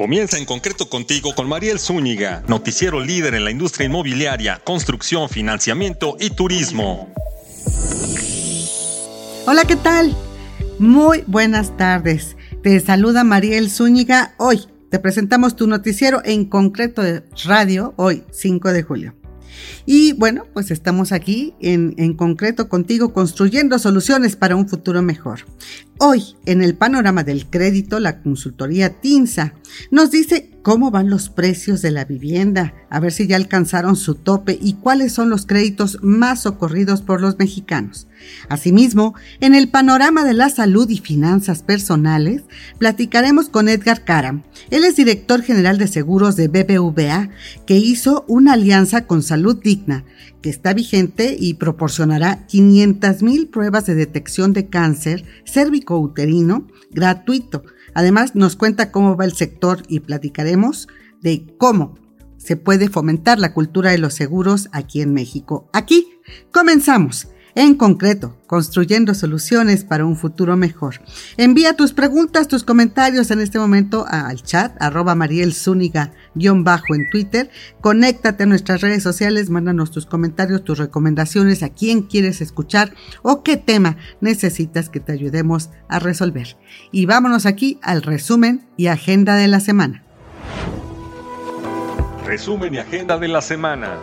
Comienza en concreto contigo con Mariel Zúñiga, noticiero líder en la industria inmobiliaria, construcción, financiamiento y turismo. Hola, ¿qué tal? Muy buenas tardes. Te saluda Mariel Zúñiga. Hoy te presentamos tu noticiero en concreto de radio, hoy 5 de julio. Y bueno, pues estamos aquí en, en, concreto contigo construyendo soluciones para un futuro mejor. Hoy, en el panorama del crédito, la consultoría TINSA nos dice cómo van los precios de la vivienda, a ver si ya alcanzaron su tope y cuáles son los créditos más socorridos por los mexicanos. Asimismo, en el panorama de la salud y finanzas personales, platicaremos con Edgar Karam. Él es director general de seguros de BBVA, que hizo una alianza con Salud Digna, que está vigente y proporcionará 500 mil pruebas de detección de cáncer cérvico-uterino gratuito. Además, nos cuenta cómo va el sector y platicaremos de cómo se puede fomentar la cultura de los seguros aquí en México. Aquí comenzamos. En concreto, construyendo soluciones para un futuro mejor. Envía tus preguntas, tus comentarios en este momento al chat, arroba Mariel bajo en Twitter. Conéctate a nuestras redes sociales, mándanos tus comentarios, tus recomendaciones, a quién quieres escuchar o qué tema necesitas que te ayudemos a resolver. Y vámonos aquí al resumen y agenda de la semana. Resumen y agenda de la semana.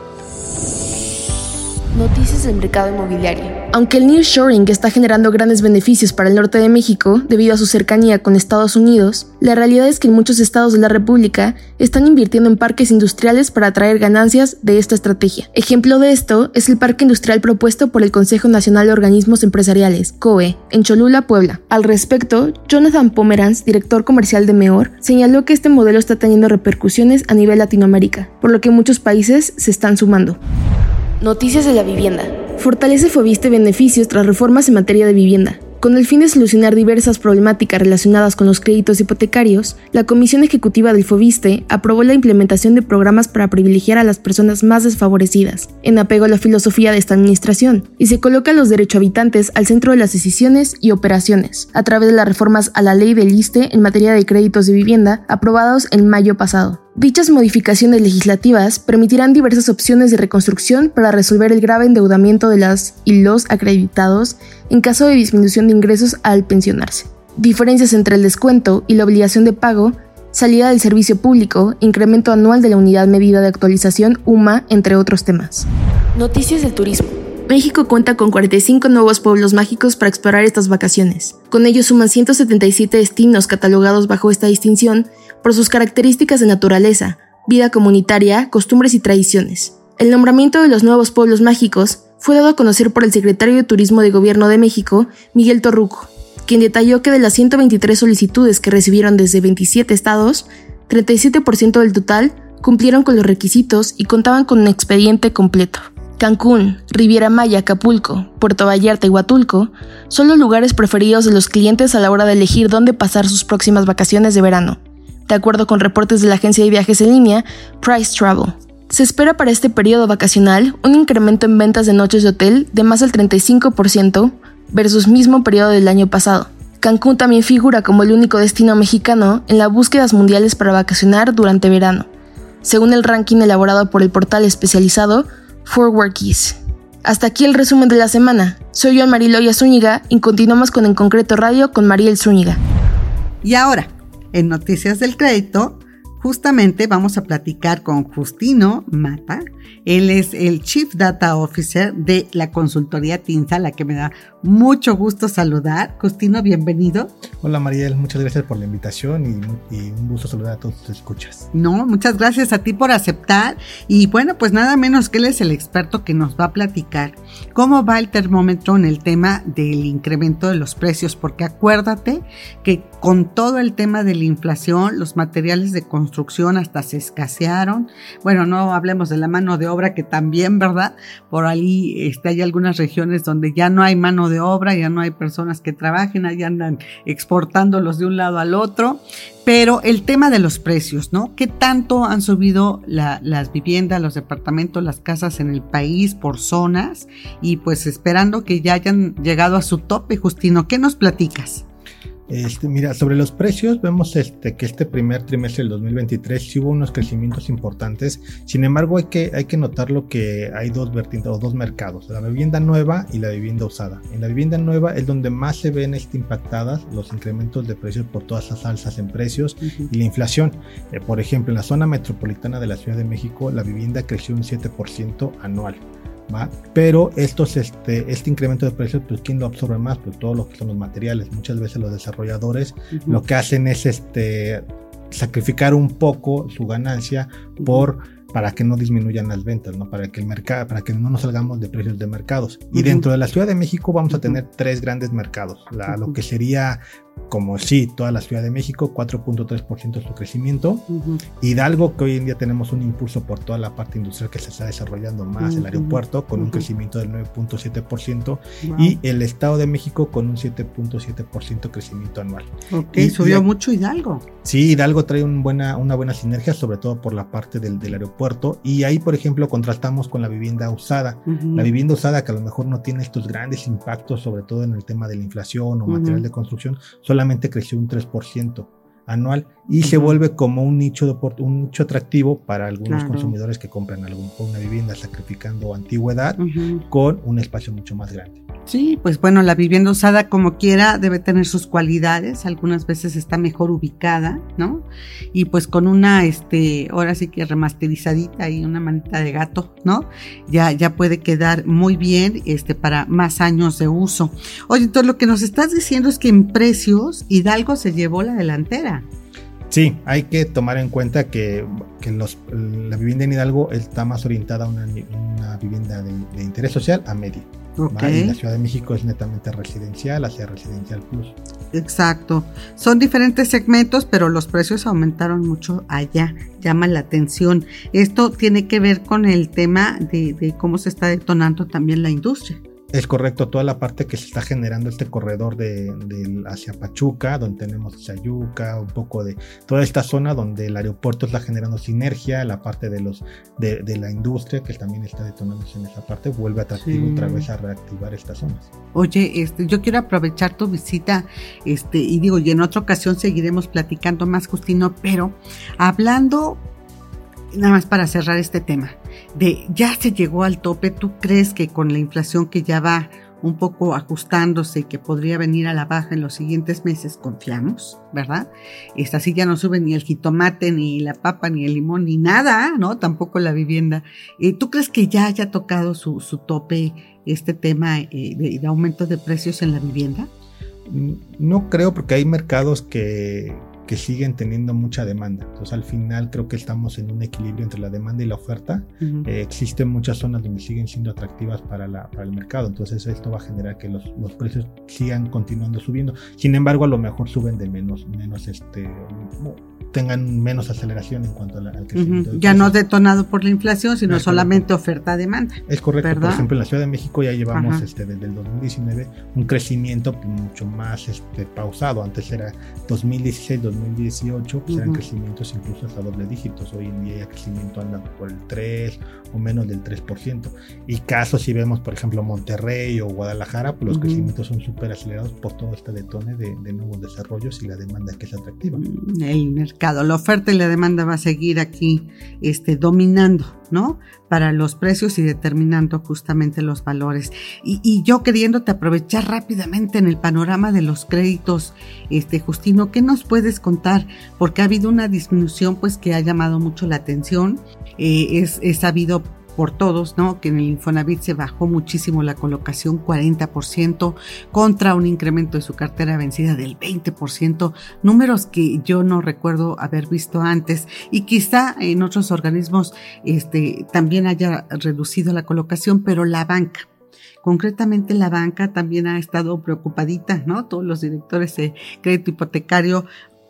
Del mercado inmobiliario. Aunque el nearshoring está generando grandes beneficios para el norte de México debido a su cercanía con Estados Unidos, la realidad es que en muchos estados de la República están invirtiendo en parques industriales para atraer ganancias de esta estrategia. Ejemplo de esto es el parque industrial propuesto por el Consejo Nacional de Organismos Empresariales, COE, en Cholula, Puebla. Al respecto, Jonathan Pomeranz, director comercial de MEOR, señaló que este modelo está teniendo repercusiones a nivel Latinoamérica, por lo que muchos países se están sumando. Noticias de la vivienda. Fortalece Fobiste beneficios tras reformas en materia de vivienda. Con el fin de solucionar diversas problemáticas relacionadas con los créditos hipotecarios, la Comisión Ejecutiva del FOBISTE aprobó la implementación de programas para privilegiar a las personas más desfavorecidas, en apego a la filosofía de esta administración, y se coloca a los derechohabitantes al centro de las decisiones y operaciones, a través de las reformas a la ley del ISTE en materia de créditos de vivienda aprobados en mayo pasado. Dichas modificaciones legislativas permitirán diversas opciones de reconstrucción para resolver el grave endeudamiento de las y los acreditados en caso de disminución de ingresos al pensionarse. Diferencias entre el descuento y la obligación de pago, salida del servicio público, incremento anual de la unidad medida de actualización UMA, entre otros temas. Noticias del turismo. México cuenta con 45 nuevos pueblos mágicos para explorar estas vacaciones. Con ellos suman 177 destinos catalogados bajo esta distinción por sus características de naturaleza, vida comunitaria, costumbres y tradiciones. El nombramiento de los nuevos pueblos mágicos fue dado a conocer por el secretario de Turismo de Gobierno de México, Miguel Torruco, quien detalló que de las 123 solicitudes que recibieron desde 27 estados, 37% del total cumplieron con los requisitos y contaban con un expediente completo. Cancún, Riviera Maya, Acapulco, Puerto Vallarta y Huatulco son los lugares preferidos de los clientes a la hora de elegir dónde pasar sus próximas vacaciones de verano, de acuerdo con reportes de la agencia de viajes en línea Price Travel. Se espera para este periodo vacacional un incremento en ventas de noches de hotel de más del 35% versus mismo periodo del año pasado. Cancún también figura como el único destino mexicano en las búsquedas mundiales para vacacionar durante verano, según el ranking elaborado por el portal especializado Hasta aquí el resumen de la semana. Soy yo, Mariloya Zúñiga, y continuamos con En Concreto Radio con Mariel Zúñiga. Y ahora, en Noticias del Crédito, justamente vamos a platicar con Justino Mata. Él es el Chief Data Officer de la consultoría TINSA, la que me da mucho gusto saludar. Justino, bienvenido. Hola Mariel, muchas gracias por la invitación y, un gusto saludar a todos tus escuchas. No, muchas gracias a ti por aceptar. Y bueno, pues nada menos que él es el experto que nos va a platicar cómo va el termómetro en el tema del incremento de los precios, porque acuérdate que con todo el tema de la inflación, los materiales de construcción hasta se escasearon. Bueno, no hablemos de la mano de obra, que también, ¿verdad? Por ahí este, hay algunas regiones donde ya no hay mano de obra, ya no hay personas que trabajen, ahí andan exportándolos de un lado al otro. Pero el tema de los precios, ¿no? ¿Qué tanto han subido las viviendas, los departamentos, las casas en el país por zonas? Y pues esperando que ya hayan llegado a su tope, Justino, ¿qué nos platicas? Este, mira, sobre los precios, vemos este, que este primer trimestre del 2023 sí hubo unos crecimientos importantes. Sin embargo, hay que, hay que notar lo que hay dos vertientes o dos mercados, la vivienda nueva y la vivienda usada. En la vivienda nueva es donde más se ven este, impactadas los incrementos de precios por todas las alzas en precios y la inflación. Eh, por ejemplo, en la zona metropolitana de la Ciudad de México, la vivienda creció un 7% anual. Pero estos, este, este incremento de precios, pues ¿quién lo absorbe más? Pues todo lo que son los materiales. Muchas veces los desarrolladores lo que hacen es este, sacrificar un poco su ganancia por para que no disminuyan las ventas, ¿no? Para que el mercado, para que no nos salgamos de precios de mercados. Y dentro de la Ciudad de México vamos a tener tres grandes mercados. La, Lo que sería como sí, toda la Ciudad de México, 4.3% su crecimiento. Hidalgo, que hoy en día tenemos un impulso por toda la parte industrial que se está desarrollando más, el aeropuerto con un crecimiento del 9.7% y el Estado de México con un 7.7% crecimiento anual. Ok, subió mucho Hidalgo. Sí, Hidalgo trae un buena, una buena sinergia, sobre todo por la parte del, del aeropuerto. Y ahí, por ejemplo, contrastamos con la vivienda usada. La vivienda usada, que a lo mejor no tiene estos grandes impactos, sobre todo en el tema de la inflación o material de construcción, solamente creció un 3% anual y se vuelve como un nicho, de, un nicho atractivo para algunos consumidores que compran algún, una vivienda sacrificando antigüedad con un espacio mucho más grande. Sí, pues bueno, la vivienda usada como quiera debe tener sus cualidades, algunas veces está mejor ubicada, ¿no? Y pues con una, este, ahora sí que remasterizadita y una manita de gato, ¿no? Ya, ya puede quedar muy bien, este, para más años de uso. Oye, entonces lo que nos estás diciendo es que en precios Hidalgo se llevó la delantera. Sí, hay que tomar en cuenta que, la vivienda en Hidalgo está más orientada a una, vivienda de, interés social a media. Y la Ciudad de México es netamente residencial hacia residencial plus. Exacto. Son diferentes segmentos, pero los precios aumentaron mucho allá. Llama la atención. Esto tiene que ver con el tema de cómo se está detonando también la industria. Es correcto, toda la parte que se está generando este corredor de, hacia Pachuca, donde tenemos Sayuca, un poco de toda esta zona donde el aeropuerto está generando sinergia, la parte de los de, la industria que también está detonándose en esa parte, vuelve atractivo otra vez a reactivar estas zonas. Oye, este, yo quiero aprovechar tu visita, este, y digo, y en otra ocasión seguiremos platicando más, Justino, pero hablando nada más para cerrar este tema, de ya se llegó al tope, ¿tú crees que con la inflación que ya va un poco ajustándose y que podría venir a la baja en los siguientes meses, confiamos, ¿verdad? Esta sí ya no sube ni el jitomate, ni la papa, ni el limón, ni nada, ¿no? Tampoco la vivienda. Eh, ¿Tú crees que ya haya tocado su, tope este tema eh, de, aumento de precios en la vivienda? Mm, no creo porque hay mercados que, que siguen teniendo mucha demanda. Entonces al final creo que estamos en un equilibrio entre la demanda y la oferta. Eh, existen muchas zonas donde siguen siendo atractivas para, la, para el mercado. Entonces esto va a generar que los, los, precios sigan continuando subiendo. Sin embargo, a lo mejor suben de menos, menos este, tengan menos aceleración en cuanto al crecimiento. Ya no detonado por la inflación, sino solamente oferta-demanda. Es correcto. Por ejemplo, en la Ciudad de México ya llevamos este, desde el 2019 un crecimiento mucho más este, pausado. Antes era 2016, 2018, pues eran crecimientos incluso hasta doble dígitos. Hoy en día el crecimiento anda por el 3 o menos del 3%. Y casos si vemos, por ejemplo, Monterrey o Guadalajara, pues los crecimientos son súper acelerados por todo este detone de, de, nuevos desarrollos y la demanda que es atractiva. Mm, el mercado, la oferta y la demanda va a seguir aquí este, dominando, ¿no? Para los precios y determinando justamente los valores. Y, yo queriéndote aprovechar rápidamente en el panorama de los créditos, este, Justino, ¿qué nos puedes contar? Porque ha habido una disminución pues que ha llamado mucho la atención. Eh, es, es sabido por todos, ¿no? Que en el Infonavit se bajó muchísimo la colocación 40% contra un incremento de su cartera vencida del 20%, números que yo no recuerdo haber visto antes y quizá en otros organismos este, también haya reducido la colocación, pero la banca Concretamente la banca también ha estado preocupadita, ¿no? Todos los directores de crédito hipotecario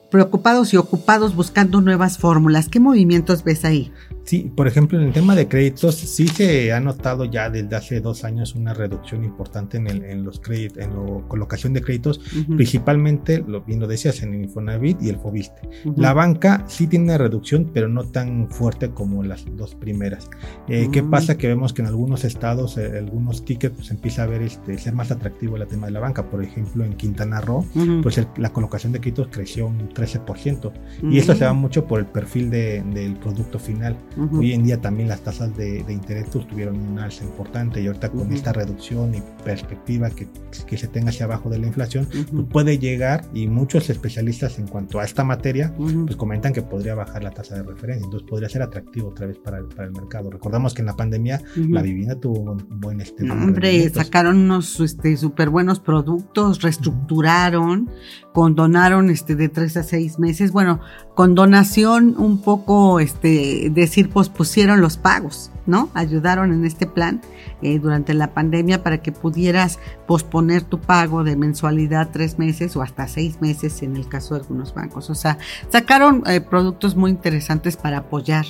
preocupados y ocupados buscando nuevas fórmulas. ¿Qué movimientos ves ahí? Sí, por ejemplo, en el tema de créditos, sí se ha notado ya desde hace dos años una reducción importante en, el, en los créditos, en la colocación de créditos, principalmente, lo bien lo decías, en el Infonavit y el Fobiste. La banca sí tiene una reducción, pero no tan fuerte como las dos primeras. Eh, ¿Qué pasa? Que vemos que en algunos estados, eh, algunos tickets, pues empieza a ver este, ser más atractivo el tema de la banca. Por ejemplo, en Quintana Roo, pues la colocación de créditos creció un 13%. Y eso se va mucho por el perfil de, del producto final. Hoy en día también las tasas de, interés pues, tuvieron un alza importante y ahorita con esta reducción y perspectiva que, que, se tenga hacia abajo de la inflación, pues, puede llegar y muchos especialistas en cuanto a esta materia pues comentan que podría bajar la tasa de referencia, entonces podría ser atractivo otra vez para el, para el mercado. Recordamos que en la pandemia la vivienda tuvo un buen este, Hombre, sacaron unos este, súper buenos productos, reestructuraron, condonaron este, de tres a seis meses, bueno, con donación un poco, este, decir, pospusieron los pagos, ¿no? Ayudaron en este plan eh, durante la pandemia para que pudieras posponer tu pago de mensualidad tres meses o hasta seis meses en el caso de algunos bancos. O sea, sacaron eh, productos muy interesantes para apoyar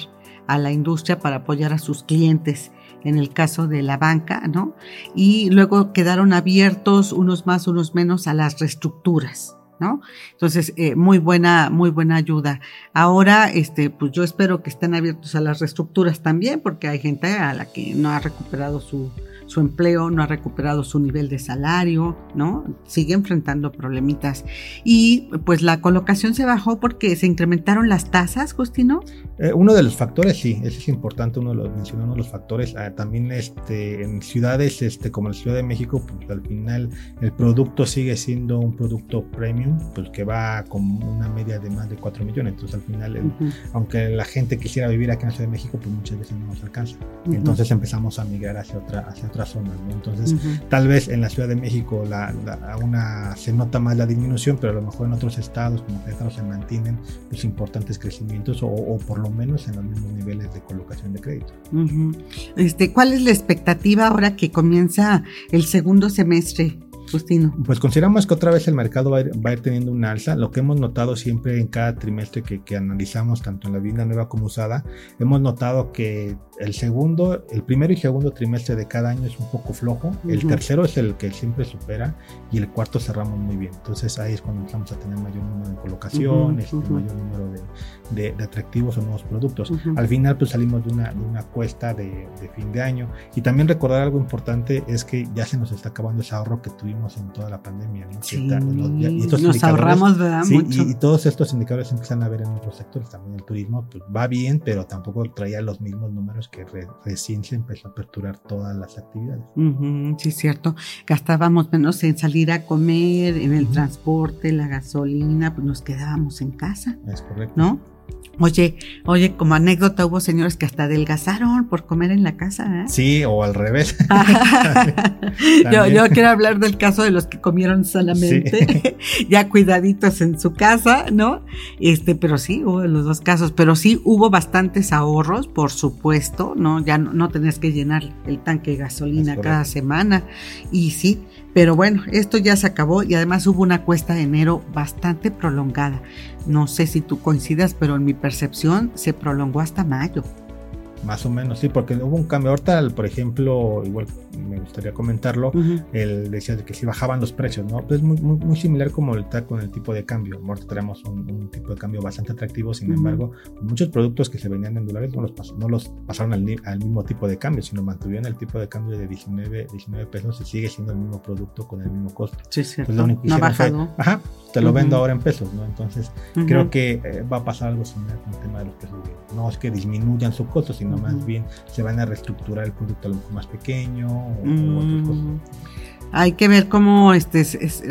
a la industria, para apoyar a sus clientes en el caso de la banca, ¿no? Y luego quedaron abiertos unos más, unos menos a las reestructuras. ¿No? Entonces, eh, muy buena, muy buena ayuda. Ahora, este, pues yo espero que estén abiertos a las reestructuras también, porque hay gente a la que no ha recuperado su, su empleo, no ha recuperado su nivel de salario, ¿no? Sigue enfrentando problemitas. Y pues la colocación se bajó porque se incrementaron las tasas, Justino. Eh, uno de los factores, sí, ese es importante, uno de los, mencionó uno de los factores. Ah, también este, en ciudades este, como la Ciudad de México, pues al final el producto sigue siendo un producto premium, pues que va con una media de más de 4 millones. Entonces al final, aunque la gente quisiera vivir aquí en la Ciudad de México, pues muchas veces no nos alcanza. Entonces empezamos a migrar hacia otra, hacia otra zonas. Entonces, tal vez en la Ciudad de México la, una, se nota más la disminución, pero a lo mejor en otros estados, como Querétaro, se mantienen los importantes crecimientos o, por lo menos en los mismos niveles de colocación de crédito. este, ¿Cuál es la expectativa ahora que comienza el segundo semestre? Pues consideramos que otra vez el mercado va a, ir, teniendo un alza. Lo que hemos notado siempre en cada trimestre que, que, analizamos, tanto en la vivienda nueva como usada, hemos notado que el segundo, el primero y segundo trimestre de cada año es un poco flojo. El tercero es el que siempre supera y el cuarto cerramos muy bien. Entonces ahí es cuando empezamos a tener mayor número de colocaciones, mayor número de, de, atractivos o nuevos productos. Al final pues salimos de una, de una cuesta de, de fin de año. Y también recordar algo importante es que ya se nos está acabando ese ahorro que tuvimos en toda la pandemia. y nos ahorramos, ¿verdad? Y, todos estos indicadores empiezan a ver en otros sectores. También el turismo pues, va bien, pero tampoco traía los mismos números que recién se empezó a aperturar todas las actividades. sí, es cierto. Gastábamos menos en salir a comer, en el transporte, la gasolina, pues nos quedábamos en casa. Es correcto. ¿No? Oye, oye, como anécdota hubo señores que hasta adelgazaron por comer en la casa. ¿eh? Sí, o al revés. yo, yo, quiero hablar del caso de los que comieron solamente, ya cuidaditos en su casa, ¿no? Este, pero sí, hubo los dos casos, pero sí hubo bastantes ahorros, por supuesto, ¿no? Ya no, no tenías que llenar el tanque de gasolina cada semana. Y sí, pero bueno, esto ya se acabó y además hubo una cuesta de enero bastante prolongada. No sé si tú coincidas, pero en mi percepción se prolongó hasta mayo. Más o menos, sí, porque hubo un cambio. Ahorita, por ejemplo, igual me gustaría comentarlo, él decía de que si bajaban los precios, ¿no? Pues muy, muy, similar como está con el tipo de cambio. Ahorita tenemos un, tipo de cambio bastante atractivo, sin embargo, muchos productos que se vendían en dólares no los, no los pasaron al, mismo tipo de cambio, sino mantuvieron el tipo de cambio de 19, 19 pesos y sigue siendo el mismo producto con el mismo costo. Sí, sí. no ha bajado. ajá, te lo vendo ahora en pesos, ¿no? Entonces, creo que eh, va a pasar algo similar con el tema de los precios. No es que disminuyan su costo, sino más bien se van a reestructurar el producto a lo más pequeño o, mm. Hay que ver cómo este,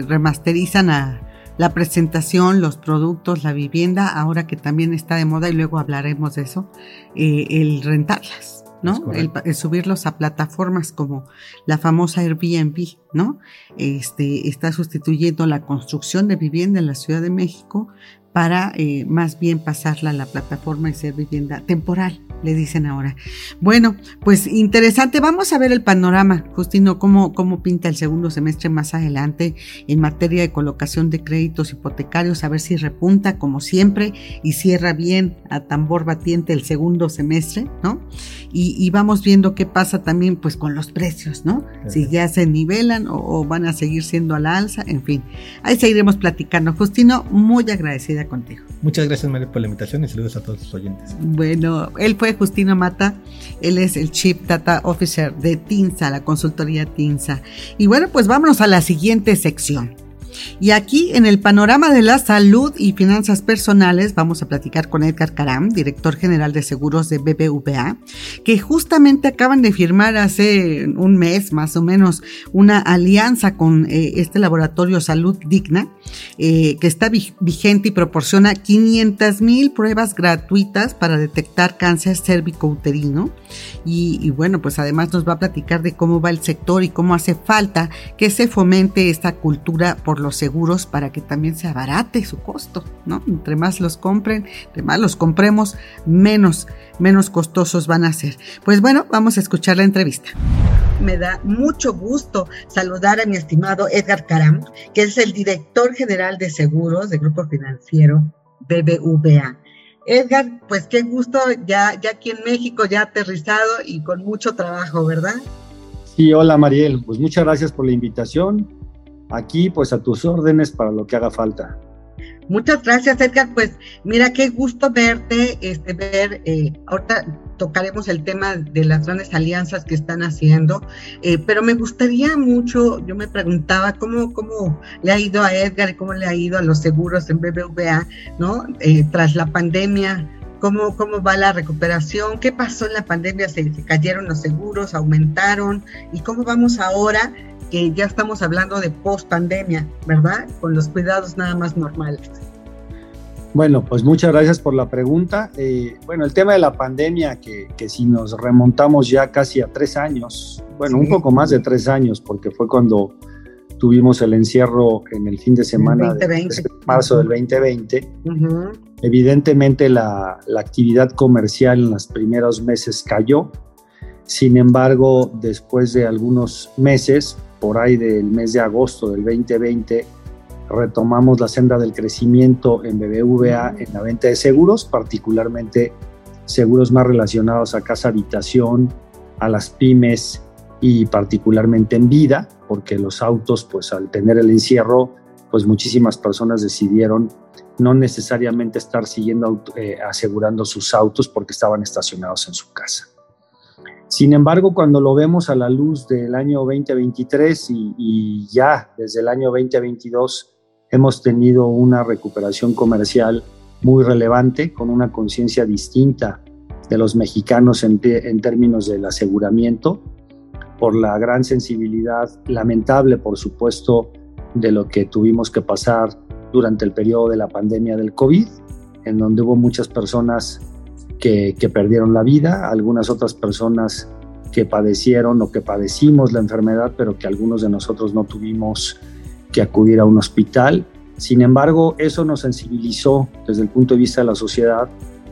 remasterizan a la presentación, los productos, la vivienda, ahora que también está de moda y luego hablaremos de eso, eh, el rentarlas. ¿no? El, subirlos a plataformas como la famosa Airbnb, ¿no? Este está sustituyendo la construcción de vivienda en la Ciudad de México para eh, más bien pasarla a la plataforma y ser vivienda temporal le dicen ahora. Bueno, pues interesante. Vamos a ver el panorama, Justino, cómo, cómo pinta el segundo semestre más adelante en materia de colocación de créditos hipotecarios, a ver si repunta como siempre y cierra bien a tambor batiente el segundo semestre, ¿no? Y, vamos viendo qué pasa también pues con los precios, ¿no? Si ya se nivelan o, van a seguir siendo a la alza, en fin. Ahí seguiremos platicando. Justino, muy agradecida contigo. Muchas gracias, María, por la invitación y saludos a todos los oyentes. Bueno, él fue Justino Mata, él es el Chief Data Officer de TINSA, la consultoría TINSA. Y bueno, pues vámonos a la siguiente sección. Y aquí en el panorama de la salud y finanzas personales vamos a platicar con Edgar Caram, director general de seguros de BBVA, que justamente acaban de firmar hace un mes más o menos una alianza con eh, este laboratorio Salud Digna, eh, que está vigente y proporciona 500 mil pruebas gratuitas para detectar cáncer cérvico-uterino. Y, y bueno, pues además nos va a platicar de cómo va el sector y cómo hace falta que se fomente esta cultura por los seguros para que también se abarate su costo, ¿no? Entre más los compren, entre más los compremos, menos, menos costosos van a ser. Pues bueno, vamos a escuchar la entrevista. Me da mucho gusto saludar a mi estimado Edgar Caram, que es el director general de seguros del Grupo Financiero BBVA. Edgar, pues qué gusto ya, ya aquí en México, ya aterrizado y con mucho trabajo, ¿verdad? Sí, hola Mariel, pues muchas gracias por la invitación aquí pues a tus órdenes para lo que haga falta. Muchas gracias, Edgar. Pues mira, qué gusto verte, este, ver, eh, ahorita tocaremos el tema de las grandes alianzas que están haciendo, eh, pero me gustaría mucho, yo me preguntaba cómo, cómo le ha ido a Edgar y cómo le ha ido a los seguros en BBVA, ¿no? Eh, tras la pandemia, ¿Cómo, ¿Cómo va la recuperación? ¿Qué pasó en la pandemia? ¿Se, ¿Se, cayeron los seguros? ¿Aumentaron? ¿Y cómo vamos ahora que ya estamos hablando de post pandemia, ¿verdad? Con los cuidados nada más normales. Bueno, pues muchas gracias por la pregunta. Eh, bueno, el tema de la pandemia, que, que, si nos remontamos ya casi a tres años, bueno, un poco más de tres años, porque fue cuando tuvimos el encierro en el fin de semana de marzo del 2020. Evidentemente la, la, actividad comercial en los primeros meses cayó. Sin embargo, después de algunos meses, por ahí del mes de agosto del 2020 retomamos la senda del crecimiento en BBVA en la venta de seguros, particularmente seguros más relacionados a casa habitación, a las pymes y particularmente en vida, porque los autos, pues al tener el encierro, pues muchísimas personas decidieron no necesariamente estar siguiendo eh, asegurando sus autos porque estaban estacionados en su casa. Sin embargo, cuando lo vemos a la luz del año 2023 y, ya desde el año 2022 hemos tenido una recuperación comercial muy relevante, con una conciencia distinta de los mexicanos en, en, términos del aseguramiento, por la gran sensibilidad lamentable, por supuesto, de lo que tuvimos que pasar durante el periodo de la pandemia del COVID, en donde hubo muchas personas que, perdieron la vida, algunas otras personas que padecieron o que padecimos la enfermedad, pero que algunos de nosotros no tuvimos que acudir a un hospital. Sin embargo, eso nos sensibilizó desde el punto de vista de la sociedad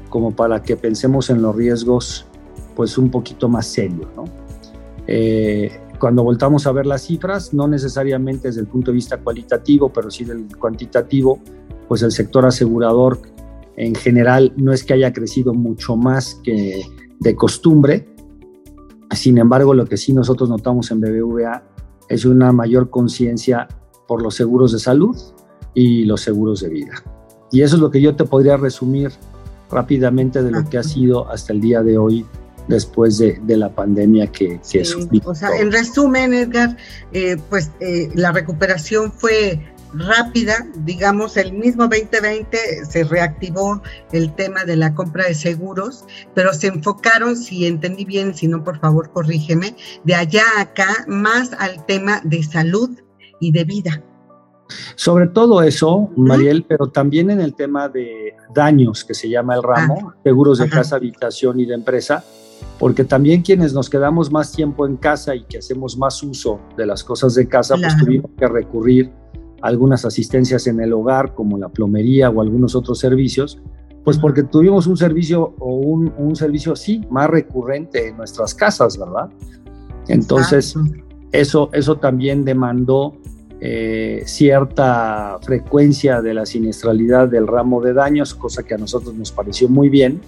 como para que pensemos en los riesgos pues un poquito más serios. Eh, cuando voltamos a ver las cifras, no necesariamente desde el punto de vista cualitativo, pero sí del cuantitativo, pues el sector asegurador en general no es que haya crecido mucho más que de costumbre. Sin embargo, lo que sí nosotros notamos en BBVA es una mayor conciencia por los seguros de salud y los seguros de vida. Y eso es lo que yo te podría resumir rápidamente de lo que ha sido hasta el día de hoy después de, la pandemia que, que O sea, en resumen, Edgar, eh, pues eh, la recuperación fue rápida, digamos, el mismo 2020 se reactivó el tema de la compra de seguros, pero se enfocaron, si entendí bien, si no, por favor, corrígeme, de allá a acá más al tema de salud y de vida. Sobre todo eso, Mariel, pero también en el tema de daños, que se llama el ramo, ah, seguros de casa, habitación y de empresa, porque también quienes nos quedamos más tiempo en casa y que hacemos más uso de las cosas de casa, pues tuvimos que recurrir algunas asistencias en el hogar, como la plomería o algunos otros servicios, pues porque tuvimos un servicio o un, un servicio así más recurrente en nuestras casas, ¿verdad? Entonces, eso, eso también demandó eh, cierta frecuencia de la siniestralidad del ramo de daños, cosa que a nosotros nos pareció muy bien,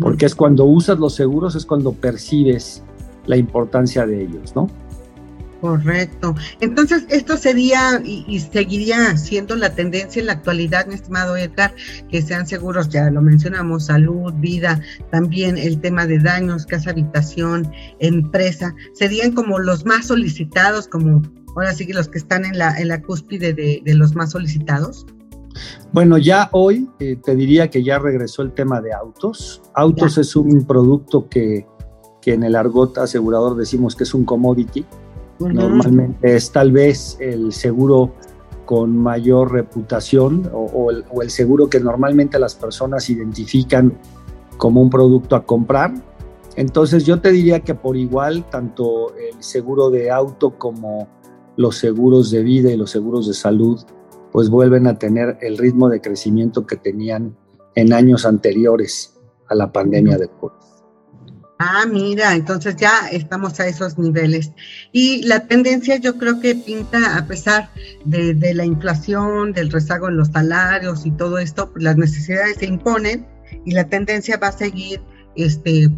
porque es cuando usas los seguros, es cuando percibes la importancia de ellos, ¿no? Correcto. Entonces, esto sería y, seguiría siendo la tendencia en la actualidad, mi estimado Edgar, que sean seguros, ya lo mencionamos, salud, vida, también el tema de daños, casa, habitación, empresa, serían como los más solicitados, como ahora sí que los que están en la, en la cúspide de, los más solicitados. Bueno, ya hoy eh, te diría que ya regresó el tema de autos. Autos es un producto que, que en el argot asegurador decimos que es un commodity Normalmente es tal vez el seguro con mayor reputación o, el, seguro que normalmente las personas identifican como un producto a comprar. Entonces yo te diría que por igual, tanto el seguro de auto como los seguros de vida y los seguros de salud, pues vuelven a tener el ritmo de crecimiento que tenían en años anteriores a la pandemia de COVID. Ah, mira, entonces ya estamos a esos niveles. Y la tendencia yo creo que pinta, a pesar de, la inflación, del rezago en los salarios y todo esto, las necesidades se imponen y la tendencia va a seguir, este,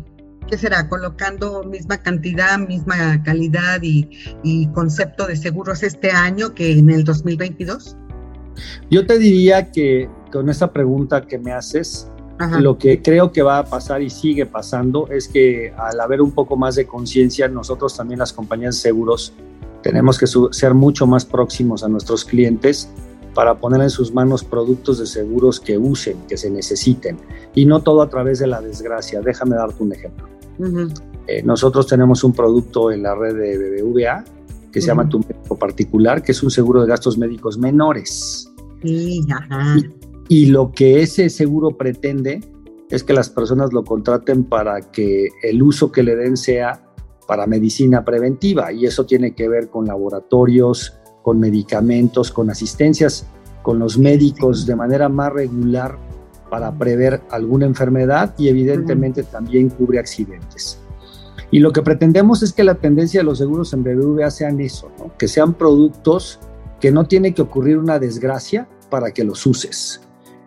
¿qué será? Colocando misma cantidad, misma calidad y, y concepto de seguros este año que en el 2022. Yo te diría que con esa pregunta que me haces, lo que creo que va a pasar y sigue pasando es que al haber un poco más de conciencia, nosotros también las compañías de seguros tenemos que ser mucho más próximos a nuestros clientes para poner en sus manos productos de seguros que usen, que se necesiten, y no todo a través de la desgracia. Déjame darte un ejemplo. Eh, nosotros tenemos un producto en la red de BBVA que se llama Tu Médico Particular, que es un seguro de gastos médicos menores. Sí, ajá. Y lo que ese seguro pretende es que las personas lo contraten para que el uso que le den sea para medicina preventiva y eso tiene que ver con laboratorios, con medicamentos, con asistencias con los médicos de manera más regular para prever alguna enfermedad y evidentemente también cubre accidentes. Y lo que pretendemos es que la tendencia de los seguros en BBVA sean eso, que sean productos que no tiene que ocurrir una desgracia para que los uses.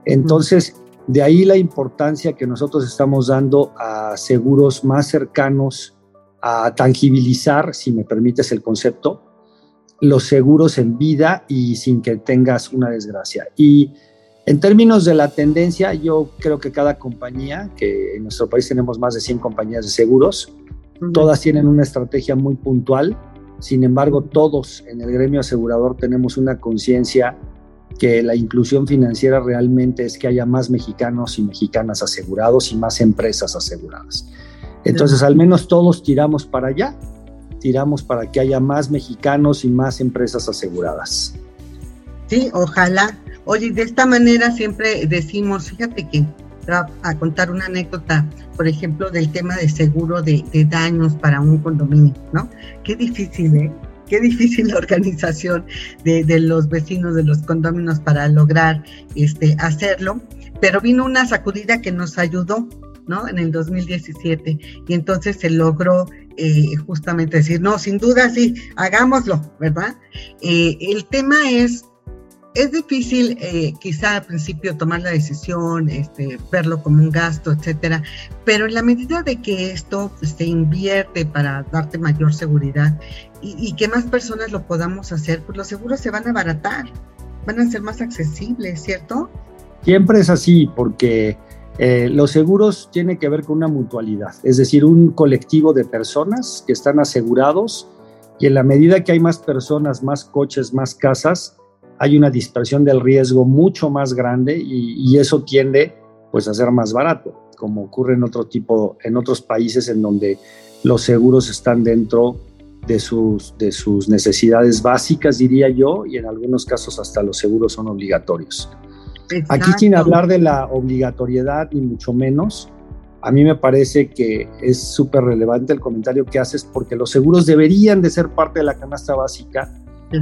Entonces, de ahí la importancia que nosotros estamos dando a seguros más cercanos a tangibilizar, si me permites el concepto, los seguros en vida y sin que tengas una desgracia. Y en términos de la tendencia, yo creo que cada compañía, que en nuestro país tenemos más de 100 compañías de seguros, todas tienen una estrategia muy puntual. Sin embargo, todos en el gremio asegurador tenemos una conciencia que la inclusión financiera realmente es que haya más mexicanos y mexicanas asegurados y más empresas aseguradas. Entonces, al menos todos tiramos para allá, tiramos para que haya más mexicanos y más empresas aseguradas. Sí, ojalá. Oye, de esta manera siempre decimos, fíjate que a contar una anécdota, por ejemplo, del tema de seguro de, daños para un condominio, ¿no? Qué difícil, ¿eh? Qué difícil la organización de, los vecinos de los condominios para lograr este, hacerlo, pero vino una sacudida que nos ayudó, ¿no? En el 2017 y entonces se logró eh, justamente decir, no, sin duda sí, hagámoslo, ¿verdad? Eh, el tema es es difícil eh, quizá al principio tomar la decisión, este, verlo como un gasto, etcétera, pero en la medida de que esto se invierte para darte mayor seguridad y, que más personas lo podamos hacer, pues los seguros se van a abaratar, van a ser más accesibles, ¿cierto? Siempre es así, porque eh, los seguros tienen que ver con una mutualidad, es decir, un colectivo de personas que están asegurados y en la medida que hay más personas, más coches, más casas, hay una dispersión del riesgo mucho más grande y, eso tiende pues a ser más barato, como ocurre en otro tipo, en otros países en donde los seguros están dentro de sus, de sus necesidades básicas, diría yo, y en algunos casos hasta los seguros son obligatorios. Aquí sin hablar de la obligatoriedad ni mucho menos, a mí me parece que es súper relevante el comentario que haces porque los seguros deberían de ser parte de la canasta básica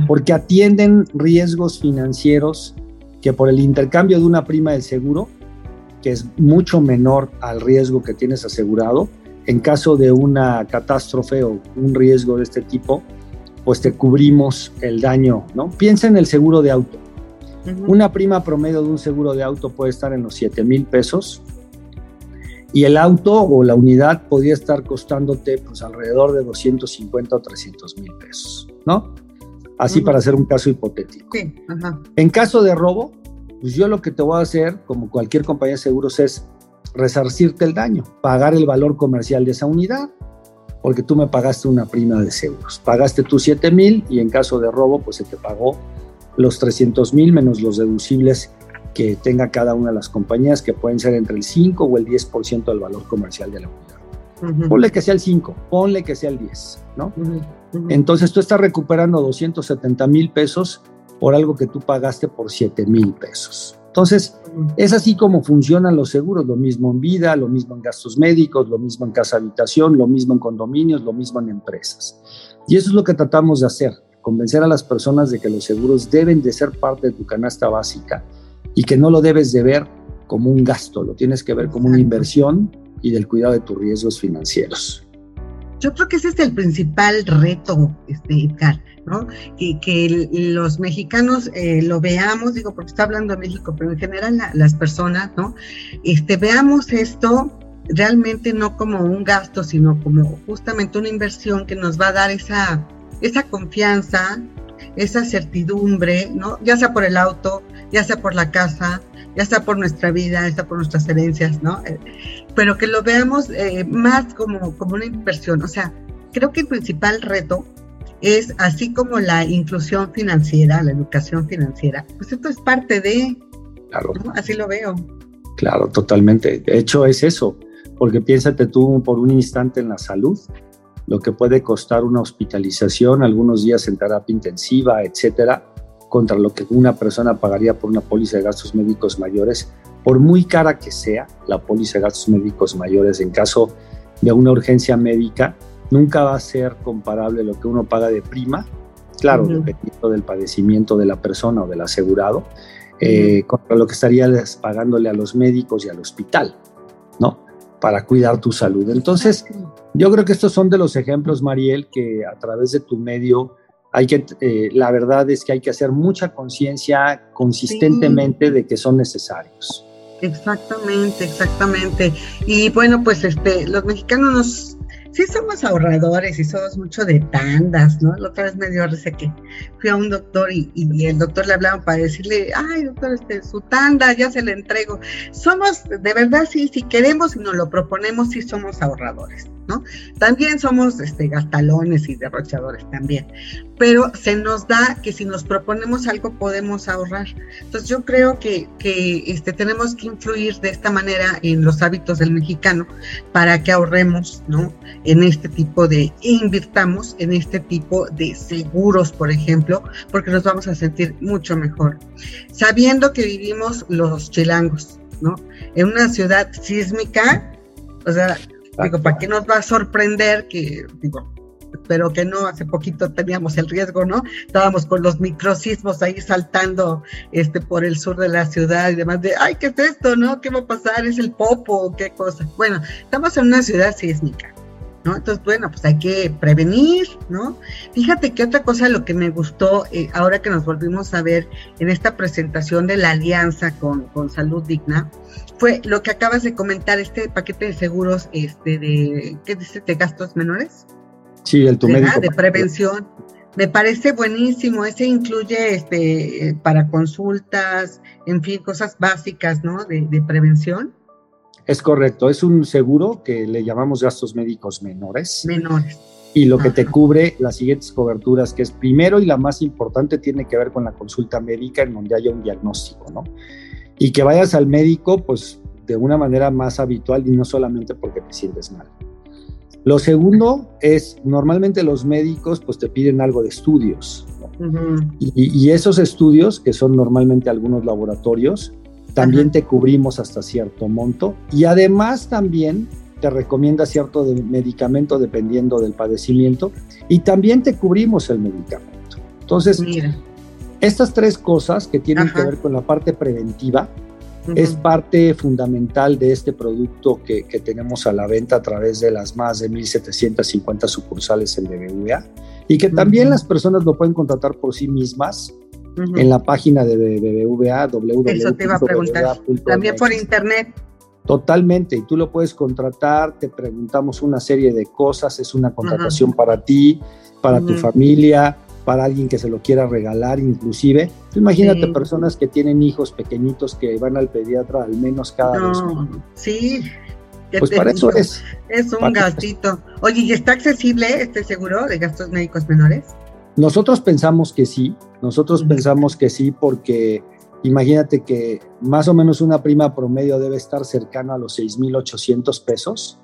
porque atienden riesgos financieros que por el intercambio de una prima de seguro, que es mucho menor al riesgo que tienes asegurado, en caso de una catástrofe o un riesgo de este tipo, pues te cubrimos el daño, ¿no? Piensa en el seguro de auto. Una prima promedio de un seguro de auto puede estar en los 7 mil pesos y el auto o la unidad podría estar costándote pues alrededor de 250 o 300 mil pesos, ¿no? Así para hacer un caso hipotético. En caso de robo, pues yo lo que te voy a hacer, como cualquier compañía de seguros, es resarcirte el daño, pagar el valor comercial de esa unidad, porque tú me pagaste una prima de seguros. Pagaste tus 7 mil y en caso de robo, pues se te pagó los 300 mil menos los deducibles que tenga cada una de las compañías, que pueden ser entre el 5 o el 10% del valor comercial de la unidad. Ponle que sea el 5, ponle que sea el 10, ¿no? Entonces tú estás recuperando 270 mil pesos por algo que tú pagaste por 7 mil pesos. Entonces, es así como funcionan los seguros, lo mismo en vida, lo mismo en gastos médicos, lo mismo en casa habitación, lo mismo en condominios, lo mismo en empresas. Y eso es lo que tratamos de hacer, convencer a las personas de que los seguros deben de ser parte de tu canasta básica y que no lo debes de ver como un gasto, lo tienes que ver como una inversión y del cuidado de tus riesgos financieros. Yo creo que ese es el principal reto, este, Edgar, ¿no? Que, que los mexicanos eh, lo veamos, digo, porque está hablando de México, pero en general las personas, ¿no? Este, veamos esto realmente no como un gasto, sino como justamente una inversión que nos va a dar esa esa confianza, esa certidumbre, ¿no? Ya sea por el auto, ya sea por la casa, ya sea por nuestra vida, ya sea por nuestras herencias, ¿no? Eh, pero que lo veamos eh, más como, como una inversión. O sea, creo que el principal reto es, así como la inclusión financiera, la educación financiera, pues esto es parte de, claro. Así lo veo. Claro, totalmente. De hecho, es eso, porque piénsate tú por un instante en la salud lo que puede costar una hospitalización, algunos días en terapia intensiva, etcétera, contra lo que una persona pagaría por una póliza de gastos médicos mayores, por muy cara que sea la póliza de gastos médicos mayores en caso de una urgencia médica, nunca va a ser comparable lo que uno paga de prima, claro, dependiendo del padecimiento de la persona o del asegurado, eh, contra lo que estarías pagándole a los médicos y al hospital, ¿no? Para cuidar tu salud. Entonces, yo creo que estos son de los ejemplos, Mariel, que a través de tu medio hay que, eh, la verdad es que hay que hacer mucha conciencia consistentemente de que son necesarios. Exactamente, exactamente. Y bueno, pues este, los mexicanos nos sí somos ahorradores y somos mucho de tandas, ¿no? La otra vez me dio risa que fui a un doctor y, el doctor le hablaba para decirle, ay, doctor, este, su tanda ya se le entrego. Somos, de verdad, sí, si queremos y nos lo proponemos, sí somos ahorradores. También somos este, gastalones y derrochadores también, pero se nos da que si nos proponemos algo podemos ahorrar. Entonces yo creo que, este, tenemos que influir de esta manera en los hábitos del mexicano para que ahorremos. En este tipo de, invirtamos en este tipo de seguros, por ejemplo, porque nos vamos a sentir mucho mejor. Sabiendo que vivimos los chilangos, ¿no? En una ciudad sísmica, o sea, Digo, ¿para qué nos va a sorprender que, digo, pero que no, hace poquito teníamos el riesgo, ¿no? Estábamos con los microsismos ahí saltando este, por el sur de la ciudad y demás de, ay, ¿qué es esto, no? ¿Qué va a pasar? ¿Es el popo? ¿Qué cosa? Bueno, estamos en una ciudad sísmica. ¿No? Entonces, bueno, pues hay que prevenir, ¿no? Fíjate que otra cosa lo que me gustó eh, ahora que nos volvimos a ver en esta presentación de la alianza con, con Salud Digna, fue lo que acabas de comentar, este paquete de seguros este de, ¿qué dices? De gastos menores. Sí, el tu médico. De prevención. Me parece buenísimo, ese incluye este para consultas, en fin, cosas básicas, ¿no? De, prevención. Es correcto, es un seguro que le llamamos gastos médicos menores. Menores. Y lo que te cubre las siguientes coberturas, que es primero y la más importante, tiene que ver con la consulta médica en donde haya un diagnóstico, ¿no? y que vayas al médico pues de una manera más habitual y no solamente porque te sientes mal. Lo segundo es, normalmente los médicos pues te piden algo de estudios y, esos estudios, que son normalmente algunos laboratorios, también te cubrimos hasta cierto monto y además también te recomienda cierto de medicamento dependiendo del padecimiento y también te cubrimos el medicamento. Entonces, estas tres cosas que tienen que ver con la parte preventiva, es parte fundamental de este producto que, tenemos a la venta a través de las más de 1.750 sucursales en BBVA y que también las personas lo pueden contratar por sí mismas en la página de BBVA, www. También por internet. Totalmente, y tú lo puedes contratar, te preguntamos una serie de cosas, es una contratación para ti, para tu familia, para alguien que se lo quiera regalar inclusive. Imagínate personas que tienen hijos pequeñitos que van al pediatra al menos cada no, Sí. Pues para eso es. Es un gastito. Oye, ¿y está accesible este seguro de gastos médicos menores? Nosotros pensamos que sí, nosotros pensamos que sí porque imagínate que más o menos una prima promedio debe estar cercana a los 6.800 pesos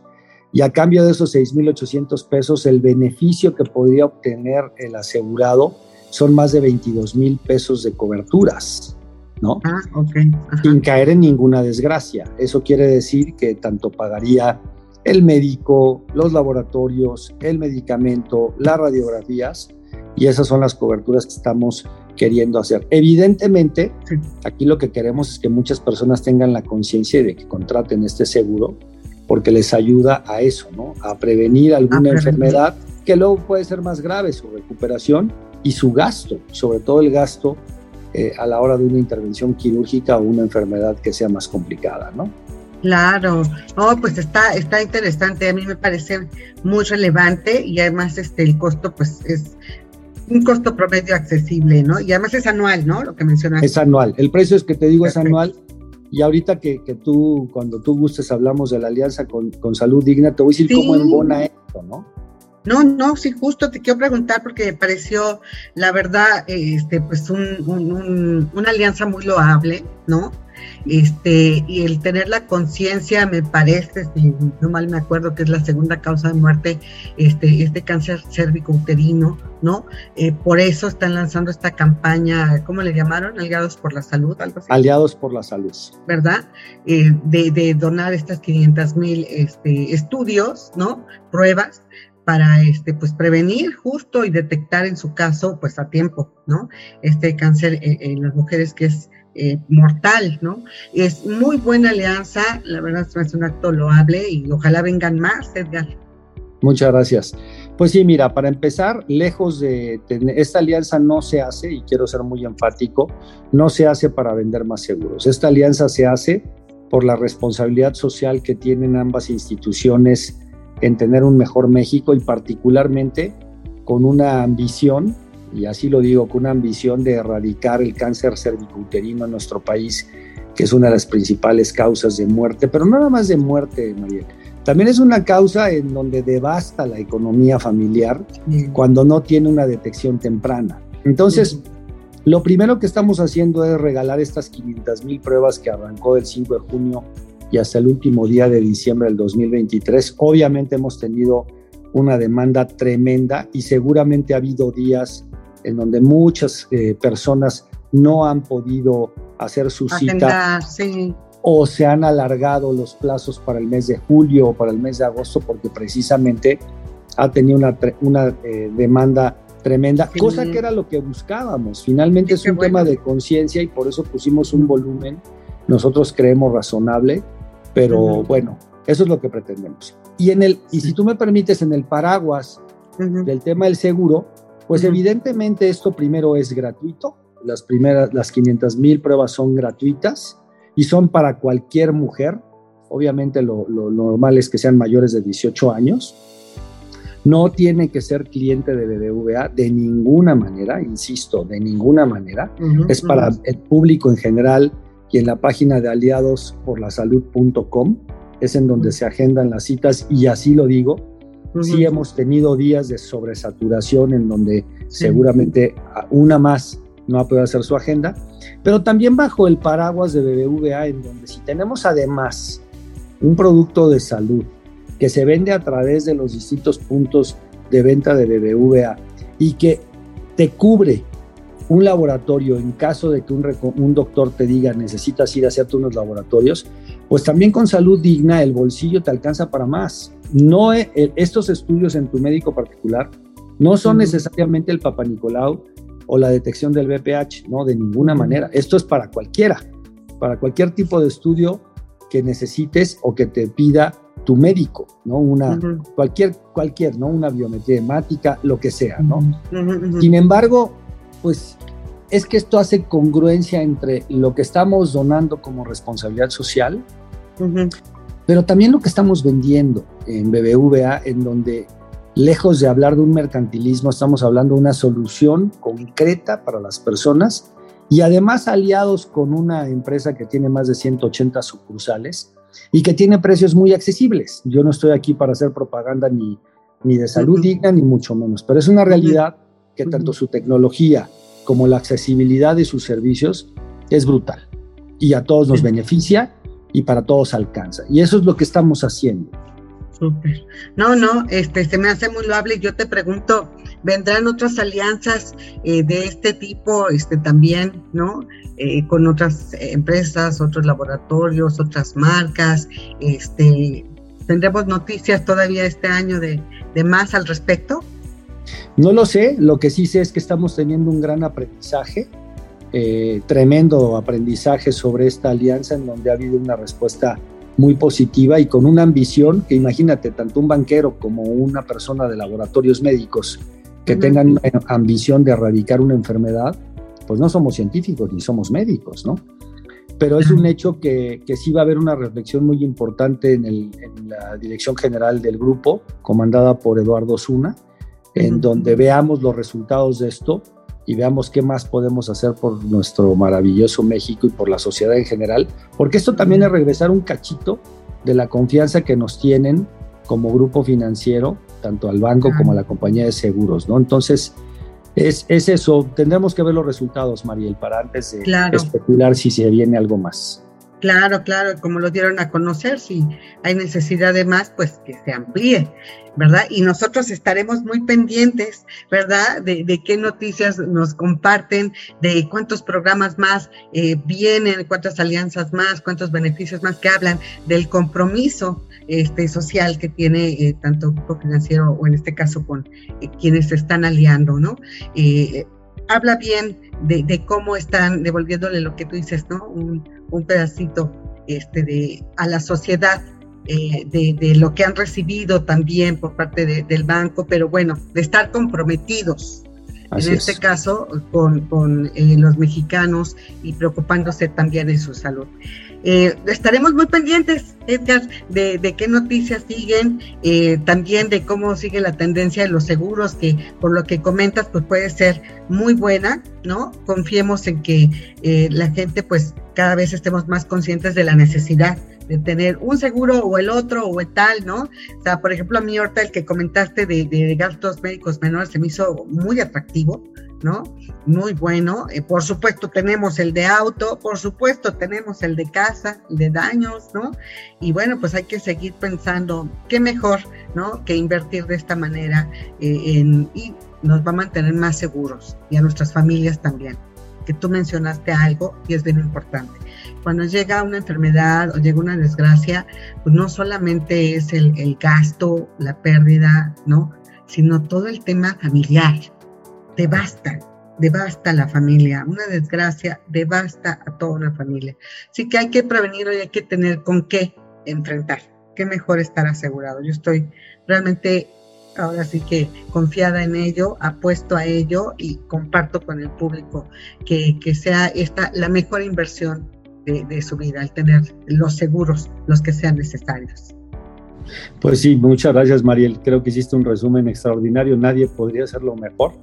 y a cambio de esos 6.800 pesos el beneficio que podría obtener el asegurado son más de 22 mil pesos de coberturas, ¿no? Ah, ok. Sin caer en ninguna desgracia. Eso quiere decir que tanto pagaría el médico, los laboratorios, el medicamento, las radiografías, y esas son las coberturas que estamos queriendo hacer. Evidentemente, aquí lo que queremos es que muchas personas tengan la conciencia de que contraten este seguro porque les ayuda a eso, ¿no? A prevenir alguna enfermedad que luego puede ser más grave su recuperación y su gasto, sobre todo el gasto eh, a la hora de una intervención quirúrgica o una enfermedad que sea más complicada, ¿no? Claro, oh, pues está, está interesante, a mí me parece muy relevante y además este el costo pues es un costo promedio accesible, ¿no? Y además es anual, ¿no? Lo que mencionaste. Es anual. El precio es que te digo es anual. Y ahorita que, que, tú, cuando tú gustes, hablamos de la alianza con, con Salud Digna, te voy a decir cómo embona esto, ¿no? No, no, sí, justo te quiero preguntar porque me pareció, la verdad, este, pues un, una alianza muy loable, ¿no? Este, y el tener la conciencia, me parece, si no mal me acuerdo, que es la segunda causa de muerte, este, este cáncer cérvico-uterino, ¿no? Eh, por eso están lanzando esta campaña, ¿cómo le llamaron? Aliados por la Salud, algo así. Aliados por la Salud. ¿Verdad? Eh, de, de, donar estas 500 mil este, estudios, ¿no? Pruebas para este pues prevenir justo y detectar en su caso pues a tiempo no este cáncer en las mujeres que es eh, mortal, ¿no? Es muy buena alianza, la verdad es un acto loable y ojalá vengan más, Edgar. Muchas gracias. Pues sí, mira, para empezar, lejos de tener, esta alianza no se hace, y quiero ser muy enfático, no se hace para vender más seguros. Esta alianza se hace por la responsabilidad social que tienen ambas instituciones en tener un mejor México y particularmente con una ambición y así lo digo, con una ambición de erradicar el cáncer cervicouterino en nuestro país, que es una de las principales causas de muerte, pero no nada más de muerte, María. También es una causa en donde devasta la economía familiar cuando no tiene una detección temprana. Entonces, lo primero que estamos haciendo es regalar estas 500 mil pruebas que arrancó del 5 de junio y hasta el último día de diciembre del 2023. Obviamente hemos tenido una demanda tremenda y seguramente ha habido días en donde muchas eh, personas no han podido hacer su cita o se han alargado los plazos para el mes de julio o para el mes de agosto porque precisamente ha tenido una, una eh, demanda tremenda, cosa que era lo que buscábamos. Finalmente es un tema de conciencia y por eso pusimos un volumen, nosotros creemos razonable, pero bueno, eso es lo que pretendemos. Y, en el, y si tú me permites, en el paraguas del tema del seguro, pues evidentemente esto primero es gratuito, las primeras, las 500 mil pruebas son gratuitas y son para cualquier mujer, obviamente lo, normal es que sean mayores de 18 años, no tiene que ser cliente de BBVA de ninguna manera, insisto, de ninguna manera, es para el público en general y en la página de aliadosporlasalud.com es en donde se agendan las citas y así lo digo, Sí hemos tenido días de sobresaturación en donde seguramente una más no ha podido hacer su agenda, pero también bajo el paraguas de BBVA, en donde si tenemos además un producto de salud que se vende a través de los distintos puntos de venta de BBVA y que te cubre un laboratorio en caso de que un, un, doctor te diga necesitas ir a hacerte unos laboratorios, pues también con salud digna el bolsillo te alcanza para más no estos estudios en tu médico particular no son necesariamente el Papa Nicolau o la detección del BPH, no, de ninguna manera. Esto es para cualquiera, para cualquier tipo de estudio que necesites o que te pida tu médico, ¿no? Una, cualquier, cualquier, ¿no? Una biometría hemática, lo que sea, ¿no? Sin embargo, pues es que esto hace congruencia entre lo que estamos donando como responsabilidad social, pero también lo que estamos vendiendo en BBVA, en donde lejos de hablar de un mercantilismo, estamos hablando de una solución concreta para las personas y además aliados con una empresa que tiene más de 180 sucursales y que tiene precios muy accesibles. Yo no estoy aquí para hacer propaganda ni, ni de salud digna, ni mucho menos, pero es una realidad que tanto su tecnología como la accesibilidad de sus servicios es brutal y a todos nos beneficia y para todos alcanza. Y eso es lo que estamos haciendo. Súper. No, no, este, se me hace muy loable. Yo te pregunto, ¿vendrán otras alianzas eh, de este tipo este, también, ¿no? Eh, con otras empresas, otros laboratorios, otras marcas. Este, ¿Tendremos noticias todavía este año de, de más al respecto? No lo sé, lo que sí sé es que estamos teniendo un gran aprendizaje, eh, tremendo aprendizaje sobre esta alianza en donde ha habido una respuesta muy positiva y con una ambición que imagínate, tanto un banquero como una persona de laboratorios médicos que tengan una ambición de erradicar una enfermedad, pues no somos científicos ni somos médicos, ¿no? Pero es un hecho que, que sí va a haber una reflexión muy importante en, el, en la dirección general del grupo, comandada por Eduardo Zuna, en donde veamos los resultados de esto y veamos qué más podemos hacer por nuestro maravilloso México y por la sociedad en general, porque esto también es regresar un cachito de la confianza que nos tienen como grupo financiero, tanto al banco como a la compañía de seguros, ¿no? Entonces, es, es eso, tendremos que ver los resultados, Mariel, para antes de especular si se viene algo más. Claro, claro, como lo dieron a conocer, si hay necesidad de más, pues que se amplíe, ¿verdad? Y nosotros estaremos muy pendientes, ¿verdad? De, qué noticias nos comparten, de cuántos programas más eh, vienen, cuántas alianzas más, cuántos beneficios más que hablan del compromiso este, social que tiene eh, tanto grupo financiero o en este caso con eh, quienes se están aliando, ¿no? habla bien de, cómo están devolviéndole lo que tú dices, ¿no? Un, pedacito este, de, a la sociedad eh, de, lo que han recibido también por parte del banco, pero bueno, de estar comprometidos. en este caso, con, con eh, los mexicanos y preocupándose también de su salud. Eh, estaremos muy pendientes, Edgar, de, qué noticias siguen, eh, también de cómo sigue la tendencia de los seguros, que por lo que comentas, pues puede ser muy buena, ¿no? Confiemos en que eh, la gente, pues cada vez estemos más conscientes de la necesidad de tener un seguro o el otro o el tal, ¿no? O sea, por ejemplo, a mí ahorita el que comentaste de, de gastos médicos menores se me hizo muy atractivo, ¿no? Muy bueno. Eh, por supuesto tenemos el de auto, por supuesto tenemos el de casa, el de daños, ¿no? Y bueno, pues hay que seguir pensando qué mejor, ¿no? Que invertir de esta manera eh, en, y nos va a mantener más seguros y a nuestras familias también. Que tú mencionaste algo y es bien importante. Cuando llega una enfermedad o llega una desgracia, pues no solamente es el, el gasto, la pérdida, ¿no? Sino todo el tema familiar, devasta, devasta la familia. Una desgracia devasta a toda una familia. Así que hay que prevenirlo y hay que tener con qué enfrentar. Qué mejor estar asegurado. Yo estoy realmente ahora sí que confiada en ello, apuesto a ello y comparto con el público que, sea esta la mejor inversión de, de, su vida, el tener los seguros, los que sean necesarios. Pues sí, muchas gracias Mariel. Creo que hiciste un resumen extraordinario. Nadie podría hacerlo mejor.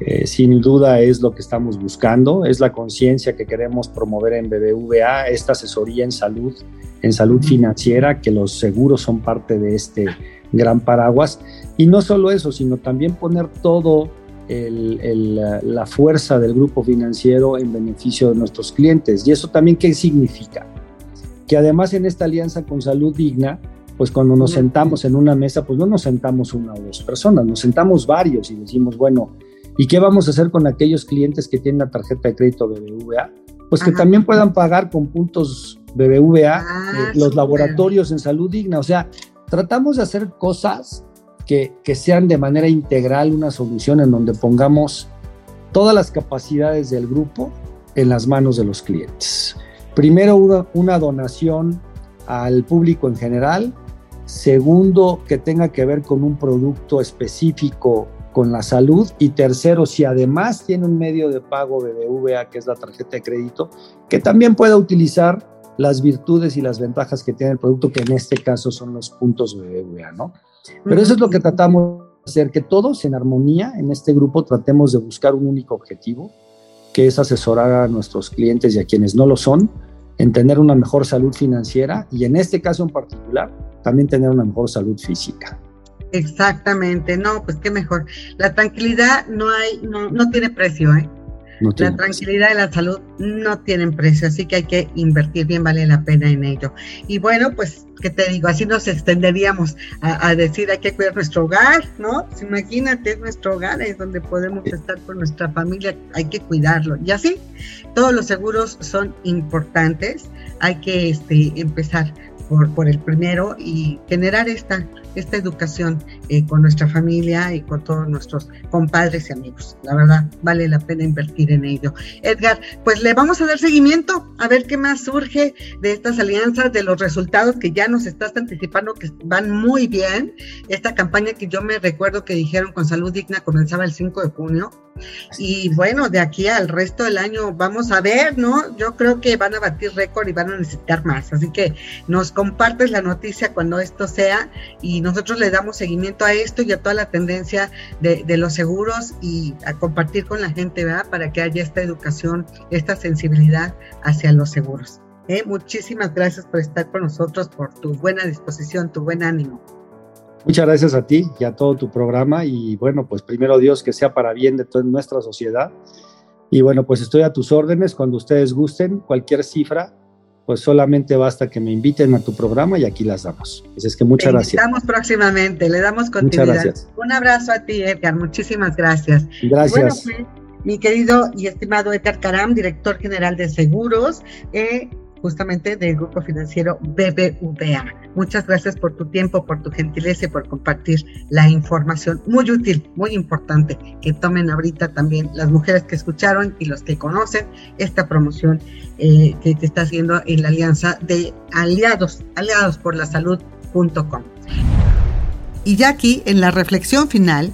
Eh, sin duda es lo que estamos buscando, es la conciencia que queremos promover en BBVA, esta asesoría en salud, en salud financiera, que los seguros son parte de este gran paraguas. Y no solo eso, sino también poner todo la fuerza del grupo financiero en beneficio de nuestros clientes. ¿Y eso también qué significa? Que además en esta alianza con salud digna, pues cuando nos sentamos en una mesa, pues no nos sentamos una o dos personas, nos sentamos varios y decimos, bueno, ¿Y qué vamos a hacer con aquellos clientes que tienen la tarjeta de crédito BBVA? Pues que también puedan pagar con puntos BBVA ah, eh, los laboratorios en salud digna. O sea, tratamos de hacer cosas que, que, sean de manera integral una solución en donde pongamos todas las capacidades del grupo en las manos de los clientes. Primero, una, una donación al público en general. Segundo, que tenga que ver con un producto específico con la salud. Y tercero, si además tiene un medio de pago BBVA, que es la tarjeta de crédito, que también pueda utilizar las virtudes y las ventajas que tiene el producto, que en este caso son los puntos BBVA, ¿no? Pero eso es lo que tratamos de hacer, que todos en armonía en este grupo tratemos de buscar un único objetivo, que es asesorar a nuestros clientes y a quienes no lo son en tener una mejor salud financiera y en este caso en particular también tener una mejor salud física. Exactamente, no, pues qué mejor. La tranquilidad no hay, no, no tiene precio, ¿eh? la tranquilidad y la salud no tienen precio, así que hay que invertir bien, vale la pena en ello. Y bueno, pues, ¿qué te digo? Así nos extenderíamos a, decir hay que cuidar nuestro hogar, ¿no? Pues imagínate, es nuestro hogar, es donde podemos estar con nuestra familia, hay que cuidarlo. Y así, todos los seguros son importantes, hay que este, empezar por, por el primero y generar esta esta educación eh, con nuestra familia y con todos nuestros compadres y amigos. La verdad, vale la pena invertir en ello. Edgar, pues le vamos a dar seguimiento a ver qué más surge de estas alianzas, de los resultados que ya nos estás anticipando que van muy bien. Esta campaña que yo me recuerdo que dijeron con salud digna comenzaba el 5 de junio. Y bueno, de aquí al resto del año vamos a ver, ¿no? Yo creo que van a batir récord y van a necesitar más. Así que nos compartes la noticia cuando esto sea y nosotros le damos seguimiento a esto y a toda la tendencia de, los seguros y a compartir con la gente, ¿verdad? Para que haya esta educación, esta sensibilidad hacia los seguros. ¿eh? Muchísimas gracias por estar con nosotros, por tu buena disposición, tu buen ánimo. Muchas gracias a ti y a todo tu programa y bueno, pues primero Dios que sea para bien de toda nuestra sociedad. Y bueno, pues estoy a tus órdenes cuando ustedes gusten, cualquier cifra, pues solamente basta que me inviten a tu programa y aquí las damos. es que muchas gracias. Estamos próximamente, le damos continuidad. Muchas gracias. Un abrazo a ti, Edgar, muchísimas gracias. Gracias. Bueno, pues, mi querido y estimado Edgar Caram, director general de seguros, eh, justamente del grupo financiero BBVA. Muchas gracias por tu tiempo, por tu gentileza y por compartir la información muy útil, muy importante, que tomen ahorita también las mujeres que escucharon y los que conocen esta promoción eh, que te está haciendo en la alianza de aliados, aliados por la salud.com. Y ya aquí, en la reflexión final,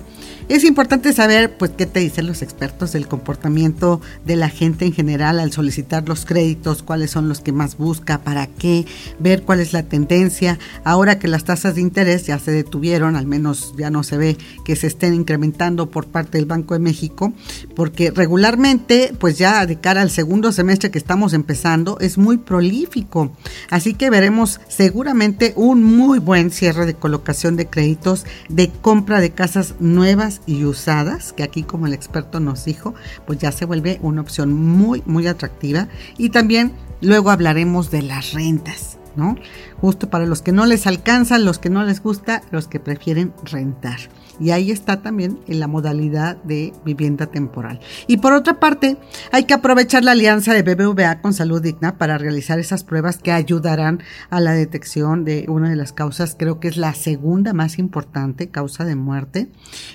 es importante saber, pues, qué te dicen los expertos del comportamiento de la gente en general al solicitar los créditos, cuáles son los que más busca, para qué, ver cuál es la tendencia. Ahora que las tasas de interés ya se detuvieron, al menos ya no se ve que se estén incrementando por parte del Banco de México, porque regularmente, pues ya de cara al segundo semestre que estamos empezando, es muy prolífico. Así que veremos seguramente un muy buen cierre de colocación de créditos, de compra de casas nuevas y usadas, que aquí como el experto nos dijo, pues ya se vuelve una opción muy, muy atractiva. Y también luego hablaremos de las rentas, ¿no? Justo para los que no les alcanzan, los que no les gusta, los que prefieren rentar. Y ahí está también en la modalidad de vivienda temporal. Y por otra parte, hay que aprovechar la alianza de BBVA con Salud Digna para realizar esas pruebas que ayudarán a la detección de una de las causas, creo que es la segunda más importante causa de muerte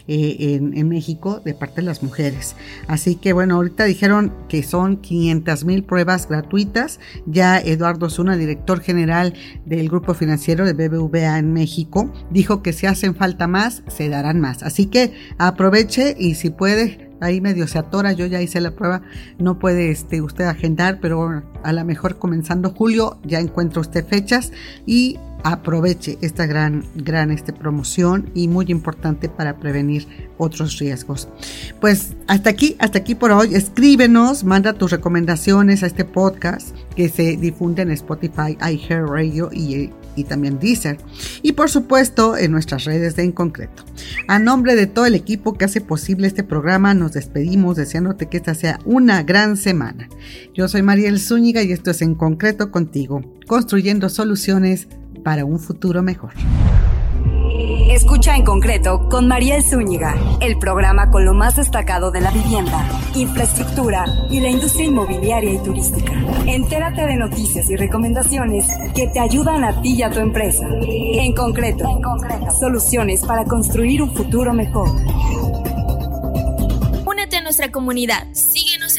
eh, en, en, México de parte de las mujeres. Así que bueno, ahorita dijeron que son 500 mil pruebas gratuitas. Ya Eduardo Zuna, director general del grupo financiero de BBVA en México, dijo que si hacen falta más, se más. Así que aproveche y si puede, ahí medio se atora, yo ya hice la prueba, no puede este, usted agendar, pero a lo mejor comenzando julio ya encuentra usted fechas y aproveche esta gran, gran este, promoción y muy importante para prevenir otros riesgos. Pues hasta aquí, hasta aquí por hoy. Escríbenos, manda tus recomendaciones a este podcast que se difunde en Spotify, iHeartRadio y y también Deezer. Y por supuesto en nuestras redes de En Concreto. A nombre de todo el equipo que hace posible este programa, nos despedimos deseándote que esta sea una gran semana. Yo soy Mariel Zúñiga y esto es En Concreto contigo, construyendo soluciones para un futuro mejor. Escucha en concreto con Mariel Zúñiga, el programa con lo más destacado de la vivienda, infraestructura y la industria inmobiliaria y turística. Entérate de noticias y recomendaciones que te ayudan a ti y a tu empresa. En concreto, en concreto. soluciones para construir un futuro mejor nuestra comunidad. Síguenos